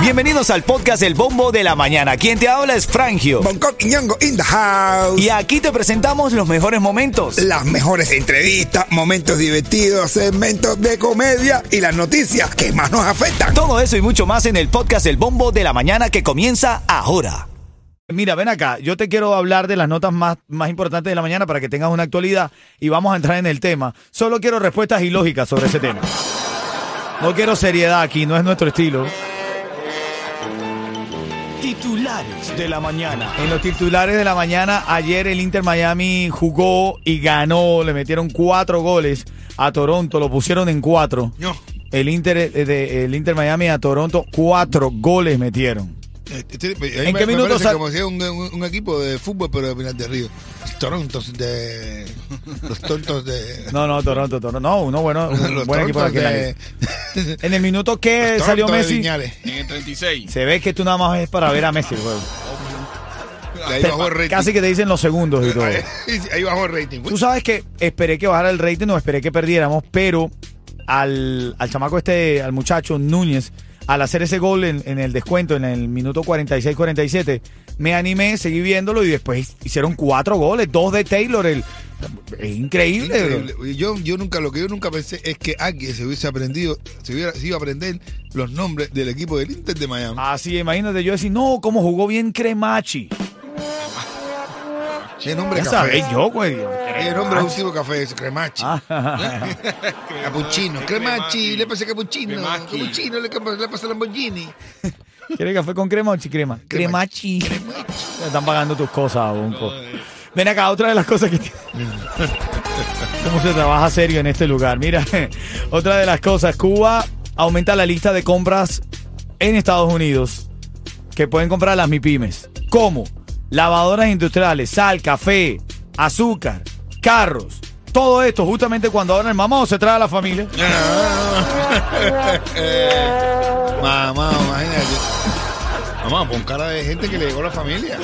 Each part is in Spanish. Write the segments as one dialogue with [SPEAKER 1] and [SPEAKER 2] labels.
[SPEAKER 1] Bienvenidos al podcast El Bombo de la Mañana. Quien te habla es Frangio.
[SPEAKER 2] Bangkok y Ñongo in the house.
[SPEAKER 1] Y aquí te presentamos los mejores momentos.
[SPEAKER 2] Las mejores entrevistas, momentos divertidos, segmentos de comedia y las noticias que más nos afectan.
[SPEAKER 1] Todo eso y mucho más en el podcast El Bombo de la Mañana que comienza ahora. Mira, ven acá, yo te quiero hablar de las notas más, más importantes de la mañana para que tengas una actualidad y vamos a entrar en el tema. Solo quiero respuestas ilógicas sobre ese tema. No quiero seriedad aquí, no es nuestro estilo. Titulares de la mañana. En los titulares de la mañana, ayer el Inter Miami jugó y ganó. Le metieron cuatro goles a Toronto, lo pusieron en cuatro.
[SPEAKER 2] No.
[SPEAKER 1] El Inter, eh, de, el Inter Miami a Toronto, cuatro goles metieron.
[SPEAKER 2] Este,
[SPEAKER 1] ¿En qué minuto
[SPEAKER 2] parece
[SPEAKER 1] sal-
[SPEAKER 2] como si un, un- un equipo de fútbol, pero de Pinar de Río. Torontos de. Los tontos de.
[SPEAKER 1] No, no, Toronto, Toronto. No, uno bueno, un buen equipo de aquí en el minuto que
[SPEAKER 2] los
[SPEAKER 1] salió
[SPEAKER 2] de
[SPEAKER 1] Messi.
[SPEAKER 3] En el 36.
[SPEAKER 1] se ve que tú nada más es para ver a Messi el juego.
[SPEAKER 2] Y Ahí
[SPEAKER 1] Te-
[SPEAKER 2] bajó el rating.
[SPEAKER 1] Casi que te dicen los segundos y todo.
[SPEAKER 2] Ahí, ahí bajó el rating.
[SPEAKER 1] Tú sabes que esperé que bajara el rating, no esperé que perdiéramos, pero al, al chamaco este, al muchacho Núñez, al hacer ese gol en, en el descuento, en el minuto 46-47, me animé, seguí viéndolo y después hicieron cuatro goles, dos de Taylor. El, es increíble.
[SPEAKER 2] Increíble. Yo, yo nunca, lo que yo nunca pensé es que alguien se hubiese aprendido, se hubiera se iba a aprender los nombres del equipo del Inter de Miami.
[SPEAKER 1] Así, imagínate yo decir, no, cómo jugó bien Cremachi.
[SPEAKER 2] Qué nombre
[SPEAKER 1] Ya
[SPEAKER 2] café.
[SPEAKER 1] sabes, yo, güey.
[SPEAKER 2] Nombre es un tipo café, es cremachi.
[SPEAKER 1] Ah,
[SPEAKER 2] Capuchino. Cremachi, le pasé capuchino. Capuchino, le, pasé Lamborghini.
[SPEAKER 1] ¿Quieres café con crema o crema? Cremachi. Te están pagando tus cosas, Bonco. Ven acá, otra de las cosas que tiene. ¿Cómo se trabaja serio en este lugar? Mira, otra de las cosas, Cuba aumenta la lista de compras en Estados Unidos que pueden comprar las MIPIMES. ¿Cómo? Lavadoras industriales, sal, café, azúcar, carros. Todo esto justamente cuando ahora el mamá se trae a la familia.
[SPEAKER 2] Mamá, imagínate. Mamá, pon cara de gente que le llegó a la familia.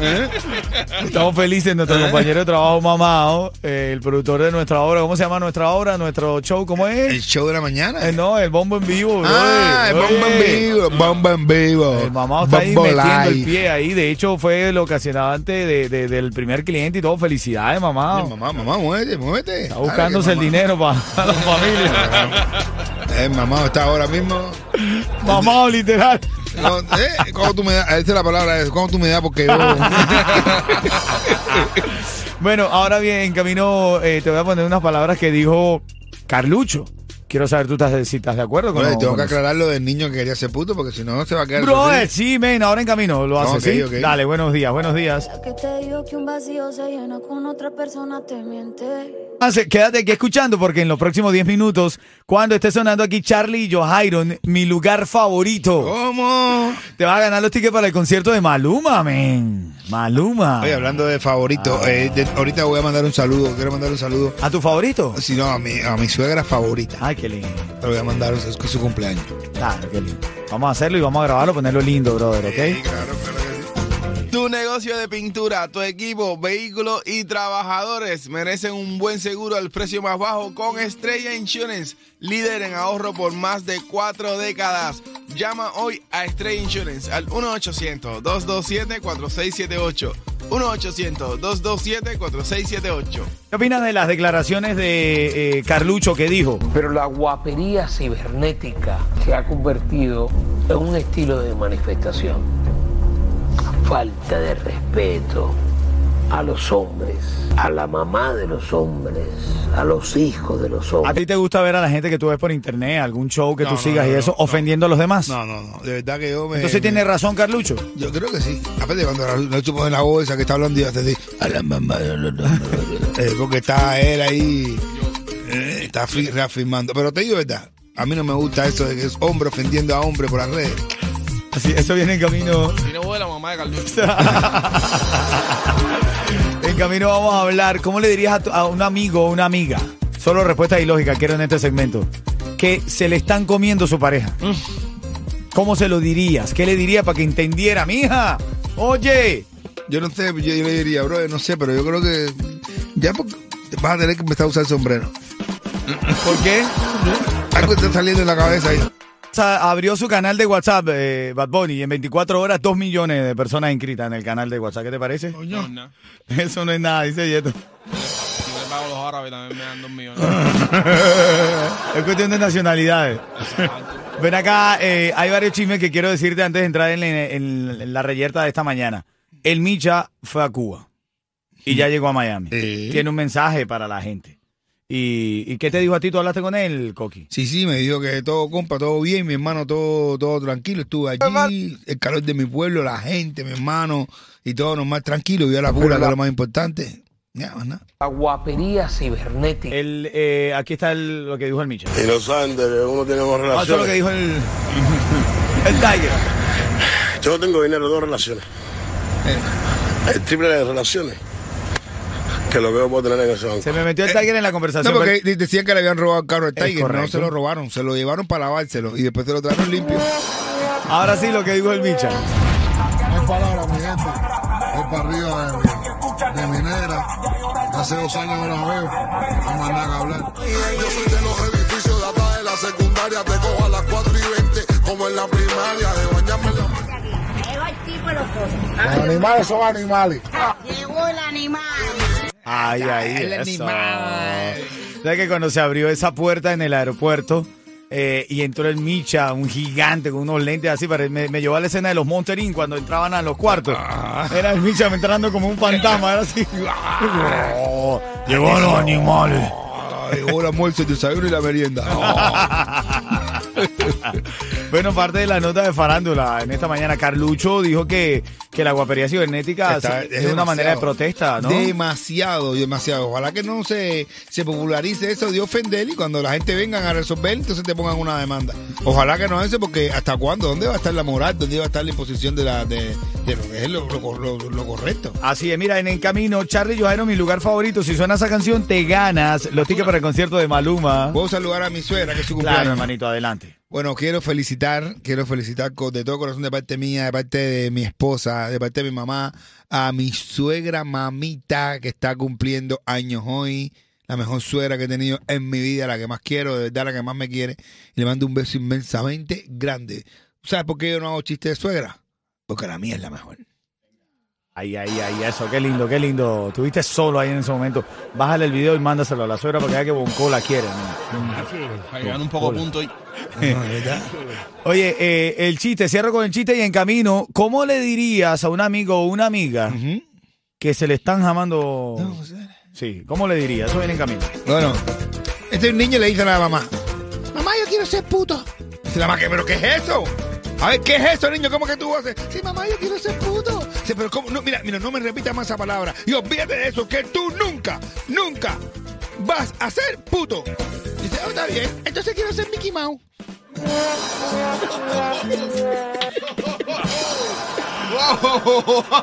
[SPEAKER 2] ¿Eh?
[SPEAKER 1] Estamos felices, nuestro compañero de trabajo mamado, eh, el productor de nuestra obra. ¿Cómo se llama nuestra obra? Nuestro show, ¿cómo
[SPEAKER 2] El
[SPEAKER 1] es?
[SPEAKER 2] show de la mañana.
[SPEAKER 1] Eh, no, el bombo en vivo.
[SPEAKER 2] ah, el bomba en vivo. Bomba en vivo.
[SPEAKER 1] El mamado está ahí
[SPEAKER 2] Bombo
[SPEAKER 1] metiendo el
[SPEAKER 2] live.
[SPEAKER 1] pie ahí. De hecho, fue el ocasionante de, de- del primer cliente y todo. Felicidades,
[SPEAKER 2] Ay,
[SPEAKER 1] mamado.
[SPEAKER 2] Mamá, mamá, muévete, muévete.
[SPEAKER 1] Está buscándose el dinero para la familia.
[SPEAKER 2] El mamá está ahora mismo.
[SPEAKER 1] mamado, literal.
[SPEAKER 2] No, eh, ¿Cómo tú me das? Esa es la palabra. es, ¿Cómo tú me das? Porque yo.
[SPEAKER 1] Bueno, ahora bien, en camino eh, te voy a poner unas palabras que dijo Carlucho. Quiero saber tú estás, si estás de acuerdo con
[SPEAKER 2] Oye,
[SPEAKER 1] con
[SPEAKER 2] tengo que aclarar lo del niño que quería ser puto porque si no, no se va a quedar.
[SPEAKER 1] Bro,
[SPEAKER 2] así.
[SPEAKER 1] sí, men, ahora en camino lo hace,
[SPEAKER 2] Ok,
[SPEAKER 1] ¿sí?
[SPEAKER 2] ok.
[SPEAKER 1] Dale, buenos días, buenos días.
[SPEAKER 4] Que te digo que un vacío se llena con otra persona te miente.
[SPEAKER 1] Quédate aquí escuchando porque en los próximos 10 minutos, cuando esté sonando aquí Charlie y Johairon, mi lugar favorito,
[SPEAKER 2] ¿Cómo?
[SPEAKER 1] te vas a ganar los tickets para el concierto de Maluma, men. Maluma.
[SPEAKER 2] Oye, hablando de favorito,
[SPEAKER 1] Ah.
[SPEAKER 2] eh, de- ahorita voy a mandar un saludo. Quiero mandar un saludo.
[SPEAKER 1] ¿A tu favorito?
[SPEAKER 2] Si no, a mi, a mi suegra favorita.
[SPEAKER 1] Ay, qué lindo.
[SPEAKER 2] Le voy a mandar es su cumpleaños.
[SPEAKER 1] Claro, qué lindo. Vamos a hacerlo y vamos a grabarlo, ponerlo lindo, brother, ¿ok?
[SPEAKER 2] Sí, claro, claro.
[SPEAKER 3] Tu negocio de pintura, tu equipo, vehículos y trabajadores merecen un buen seguro al precio más bajo con Estrella Insurance, líder en ahorro por más de cuatro décadas. Llama hoy a Estrella Insurance al 1-800-227-4678. 1-800-227-4678.
[SPEAKER 1] ¿Qué opinas de las declaraciones de eh, Carlucho que dijo?
[SPEAKER 5] Pero la guapería cibernética se ha convertido en un estilo de manifestación. Falta de respeto a los hombres, a la mamá de los hombres, a los hijos de los
[SPEAKER 1] ¿A
[SPEAKER 5] hombres.
[SPEAKER 1] ti te gusta ver a la gente que tú ves por internet, algún show que
[SPEAKER 2] No,
[SPEAKER 1] tú
[SPEAKER 2] no,
[SPEAKER 1] sigas
[SPEAKER 2] no,
[SPEAKER 1] y eso,
[SPEAKER 2] no,
[SPEAKER 1] ofendiendo a los demás?
[SPEAKER 2] No, no, no. De verdad que yo me.
[SPEAKER 1] Entonces
[SPEAKER 2] me-
[SPEAKER 1] tiene razón Carlucho.
[SPEAKER 2] Yo creo que sí. Aparte, cuando lo chupo en la voz esa que está hablando y hace así, a la mamá. de los hombres". Eh, porque está él ahí. eh, está fi- reafirmando. Pero te digo verdad. A mí no me gusta eso de que es hombre ofendiendo a hombre por las redes.
[SPEAKER 1] Así, eso viene en camino.
[SPEAKER 3] Mamá de.
[SPEAKER 1] En camino vamos a hablar. ¿Cómo le dirías a, tu- a un amigo o una amiga? Solo respuesta ilógica quiero en este segmento. Que se le están comiendo su pareja. ¿Cómo se lo dirías? ¿Qué le diría para que entendiera, mija? Oye,
[SPEAKER 2] Yo no sé, yo, yo le diría, bro, no sé, pero yo creo que ya porque vas a tener que empezar a usar el sombrero.
[SPEAKER 1] ¿por qué?
[SPEAKER 2] Algo está saliendo en la cabeza ahí.
[SPEAKER 1] Abrió su canal de WhatsApp, eh, Bad Bunny, y en 24 horas 2 millones de personas inscritas en el canal de WhatsApp. ¿Qué te parece?
[SPEAKER 3] No, no.
[SPEAKER 1] Eso no es nada, dice Yeto.
[SPEAKER 3] Si me pago los árabes también me dan dos millones.
[SPEAKER 1] Es cuestión de nacionalidades. Ven acá, eh, hay varios chismes que quiero decirte antes de entrar en, en- en la reyerta de esta mañana. El Micha fue a Cuba y ya llegó a Miami.
[SPEAKER 2] Eh.
[SPEAKER 1] Tiene un mensaje para la gente. ¿Y, y qué te dijo a ti? ¿Tú hablaste con él, Coqui?
[SPEAKER 2] Sí, sí, me dijo que todo, compa, todo bien, mi hermano, todo, todo tranquilo. Estuve allí, el calor de mi pueblo, la gente, mi hermano, y todo normal, tranquilo. Vio la pura, que es lo más importante. Ya, más nada.
[SPEAKER 5] La guapería cibernética.
[SPEAKER 1] El, eh, aquí está el- lo que dijo el Micha.
[SPEAKER 6] Y de que uno tiene dos
[SPEAKER 1] Ah, eso es lo que
[SPEAKER 6] relaciones.
[SPEAKER 1] dijo el, el Tiger.
[SPEAKER 6] Yo no tengo dinero, dos relaciones. El triple de relaciones que lo veo puedo tener banco.
[SPEAKER 1] Se me metió el Tiger en la
[SPEAKER 2] No,
[SPEAKER 1] conversación.
[SPEAKER 2] porque de- decían que le habían robado el carro al
[SPEAKER 1] Es
[SPEAKER 2] Tiger. No se lo robaron, se lo llevaron para lavárselo y después se lo trajeron limpio.
[SPEAKER 1] Ahora sí, lo que dijo el Micha.
[SPEAKER 7] No hay palabras, mi gente. Voy para arriba de, de minera. Hace dos años no la veo. No más nada que hablar. Yo soy de los edificios de atrás de la secundaria. Te cojo a las 4 y 20, como en la primaria, de bañarme en la...
[SPEAKER 8] Los
[SPEAKER 7] animales son animales.
[SPEAKER 8] Llegó el animal.
[SPEAKER 1] Ay, ay,
[SPEAKER 2] el
[SPEAKER 1] eso.
[SPEAKER 2] animal.
[SPEAKER 1] ¿Sabes que cuando se abrió esa puerta en el aeropuerto eh, y entró el Micha, un gigante con unos lentes así, me, me llevó a la escena de los Monster Inc. cuando entraban a los cuartos? Era el Micha entrando como un fantasma, era así. Oh, llegó los animales.
[SPEAKER 2] Ah, Llegó el almuerzo, el desayuno y la merienda.
[SPEAKER 1] Bueno, parte de la nota de farándula en esta mañana, Carlucho dijo que, que la guapería cibernética
[SPEAKER 2] Está-
[SPEAKER 1] es, una manera de protesta, ¿no?
[SPEAKER 2] Demasiado, demasiado. Ojalá que no se, se popularice eso de ofender y cuando la gente vengan a resolver, entonces te pongan una demanda. Ojalá que no eso, porque ¿hasta cuándo? ¿Dónde va a estar la moral? ¿Dónde va a estar la imposición de, la, de, de es lo, lo- lo- lo correcto?
[SPEAKER 1] Así es, mira, en el camino, Charlie Johairo, mi lugar favorito. Si suena esa canción, te ganas los tickets para el concierto de Maluma.
[SPEAKER 2] Puedo saludar a mi suegra, que es su
[SPEAKER 1] Claro,
[SPEAKER 2] cumpleaños.
[SPEAKER 1] hermanito, adelante.
[SPEAKER 2] Bueno, quiero felicitar, quiero felicitar de todo corazón de parte mía, de parte de mi esposa, de parte de mi mamá, a mi suegra mamita que está cumpliendo años hoy, la mejor suegra que he tenido en mi vida, la que más quiero, de verdad la que más me quiere, y le mando un beso inmensamente grande. ¿Sabes por qué yo no hago chiste de suegra? Porque la mía es la mejor.
[SPEAKER 1] Ay, ay, ay, eso, qué lindo, qué lindo. Estuviste solo ahí en ese momento. Bájale el video y mándaselo a la suegra porque ya que Bonco la quiere. ¿no?
[SPEAKER 3] Para llegar un poco punto y
[SPEAKER 1] Oye, eh, el chiste, cierro con el chiste y en camino, ¿cómo le dirías a un amigo o una amiga que se le están jamando? Sí, ¿cómo le dirías? Eso viene en camino.
[SPEAKER 2] Bueno, este niño le dice a la mamá, mamá, yo quiero ser puto. Dice la mamá, ¿qué, ¿pero qué es eso? A ver, ¿qué es eso, niño? ¿Cómo que tú hacer? Sí, mamá, yo quiero ser puto. Dice, pero ¿cómo? No, mira, mira, no me repitas más esa palabra. Y olvídate de eso, que tú nunca, nunca vas a ser puto. Dice, oh, está bien, entonces quiero ser Mickey Mouse.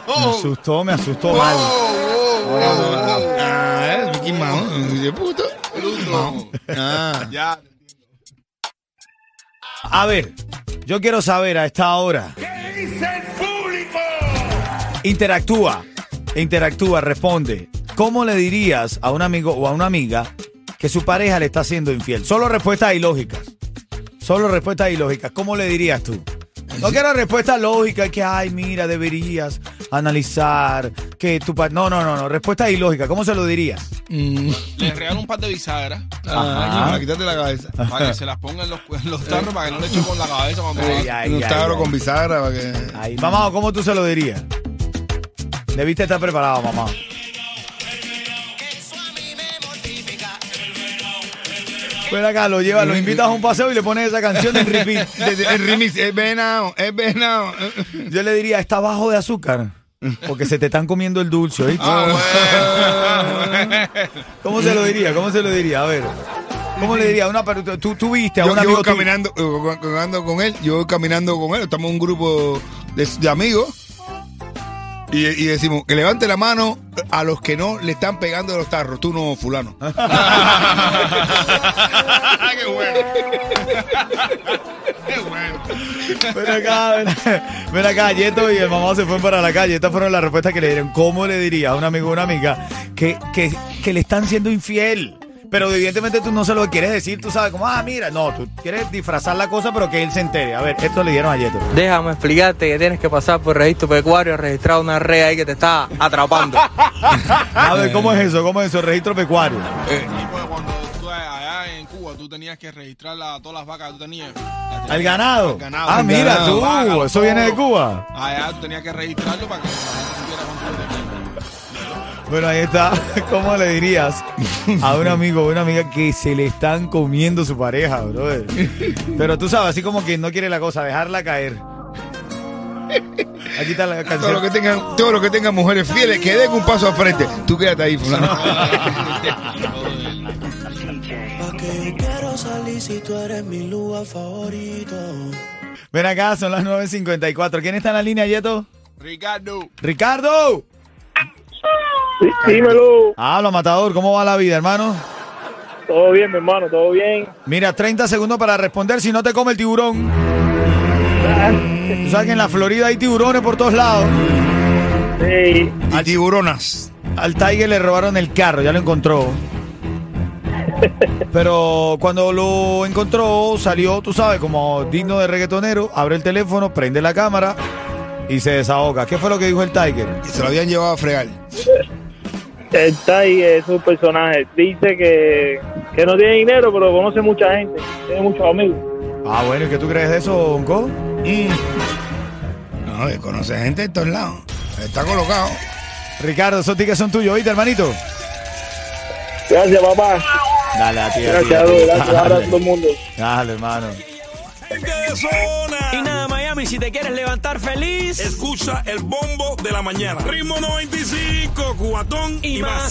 [SPEAKER 1] Me asustó, me asustó mal.
[SPEAKER 2] Ah, es Mickey Mouse. Dice, puto. Mouse. Ah.
[SPEAKER 3] ya.
[SPEAKER 1] A ver, yo quiero saber a esta hora. Interactúa, interactúa, responde. ¿Cómo le dirías a un amigo o a una amiga que su pareja le está siendo infiel? Solo respuestas ilógicas. Solo respuestas ilógicas. ¿Cómo le dirías tú? No quiero respuestas lógicas que, ay, mira, deberías analizar que tu pa- No, no, no, no. Respuestas ilógicas. ¿Cómo se lo dirías?
[SPEAKER 2] Mm.
[SPEAKER 3] Le regalo un par de bisagras
[SPEAKER 2] Ah, para quitarte la cabeza.
[SPEAKER 3] para que se las ponga en los, en los tarros para que no le echen con la cabeza cuando
[SPEAKER 1] Ay,
[SPEAKER 3] va.
[SPEAKER 1] ay,
[SPEAKER 2] Un
[SPEAKER 1] ay,
[SPEAKER 2] tabro
[SPEAKER 1] ay.
[SPEAKER 2] con bisagra para que...
[SPEAKER 1] Ahí, mamá, ¿cómo tú se lo dirías? Debiste estar preparado, mamá. Ven acá, lo llevas, lo invitas a un paseo y le pones esa canción en repeat.
[SPEAKER 2] El remix es venado, es venado.
[SPEAKER 1] Yo le diría, está bajo de azúcar. Porque se te están comiendo el dulce, ¿oíste? ¿Cómo se lo diría? ¿Cómo se lo diría? A ver. ¿Cómo le diría? Una, tú, tú viste a
[SPEAKER 2] Yo,
[SPEAKER 1] un
[SPEAKER 2] yo voy
[SPEAKER 1] tuyo-
[SPEAKER 2] caminando, eh, caminando con él, yo voy caminando con él, estamos en un grupo de, de amigos y, y decimos que levante la mano a los que no le están pegando los tarros, tú no, fulano.
[SPEAKER 3] Qué bueno. Qué bueno.
[SPEAKER 1] Ven acá, ven, ven acá, Yeto y el mamá se fueron para la calle. Estas fueron las respuestas que le dieron. ¿Cómo le diría a un amigo o una amiga que, que, que le están siendo infiel? Pero evidentemente tú no se lo quieres decir, tú sabes, como, ah, mira, no, tú quieres disfrazar la cosa, pero que él se entere. A ver, esto le dieron a Yeto.
[SPEAKER 9] Déjame explicarte que tienes que pasar por registro pecuario a registrar una red ahí que te está atrapando.
[SPEAKER 1] A ver, ¿cómo es eso? ¿Cómo es eso? Registro pecuario.
[SPEAKER 3] Y pues cuando tú allá en Cuba tú tenías que registrar la- todas las vacas que tú tenías.
[SPEAKER 1] ¿Al ganado? Ah, mira
[SPEAKER 3] ganado,
[SPEAKER 1] tú, eso viene de. Cuba.
[SPEAKER 3] Allá tú tenías que registrarlo para que la gente supiera cuánto tú tenías.
[SPEAKER 1] Bueno, ahí está. ¿Cómo le dirías a un amigo o una amiga que se le están comiendo su pareja, brother? Pero tú sabes, así como que no quiere la cosa, dejarla caer. Aquí está la
[SPEAKER 2] Todo lo
[SPEAKER 1] canción.
[SPEAKER 2] que tengan, todo lo que tengan mujeres fieles, que den un paso al frente. Tú quédate ahí, fulano.
[SPEAKER 1] Ven acá, son las 9.54. ¿Quién está en la línea, Yeto?
[SPEAKER 3] Ricardo.
[SPEAKER 1] ¡Ricardo!
[SPEAKER 10] Dímelo.
[SPEAKER 1] Habla, matador. ¿Cómo va la vida, hermano?
[SPEAKER 10] Todo bien, mi hermano, todo bien.
[SPEAKER 1] Mira, 30 segundos para responder si no te come el tiburón. Tú sabes que en la Florida hay tiburones por todos lados.
[SPEAKER 10] Sí.
[SPEAKER 2] Y tiburonas.
[SPEAKER 1] Al Tiger le robaron el carro, ya lo encontró. Pero cuando lo encontró, salió, tú sabes, como digno de reggaetonero, abre el teléfono, prende la cámara y se desahoga. ¿Qué fue lo que dijo el Tiger?
[SPEAKER 2] Y se lo habían llevado a fregar.
[SPEAKER 10] El Tai es un personaje. Dice que, que no tiene dinero, pero conoce mucha gente. Tiene muchos amigos.
[SPEAKER 1] Ah, bueno, ¿y qué tú crees de eso, Bonco?
[SPEAKER 2] No, que conoce gente de todos lados. Está colocado.
[SPEAKER 1] Ricardo, esos tickets son tuyos, ¿oíste, hermanito?
[SPEAKER 10] Gracias, papá.
[SPEAKER 1] Dale, a ti, a ti,
[SPEAKER 10] Gracias,
[SPEAKER 1] a ti.
[SPEAKER 10] gracias, a
[SPEAKER 1] Dale,
[SPEAKER 10] todo el mundo.
[SPEAKER 1] Dale, hermano.
[SPEAKER 11] Y Miami, si te quieres levantar feliz. Escucha el bombo de la mañana. Ritmo 95, cuatón y, más.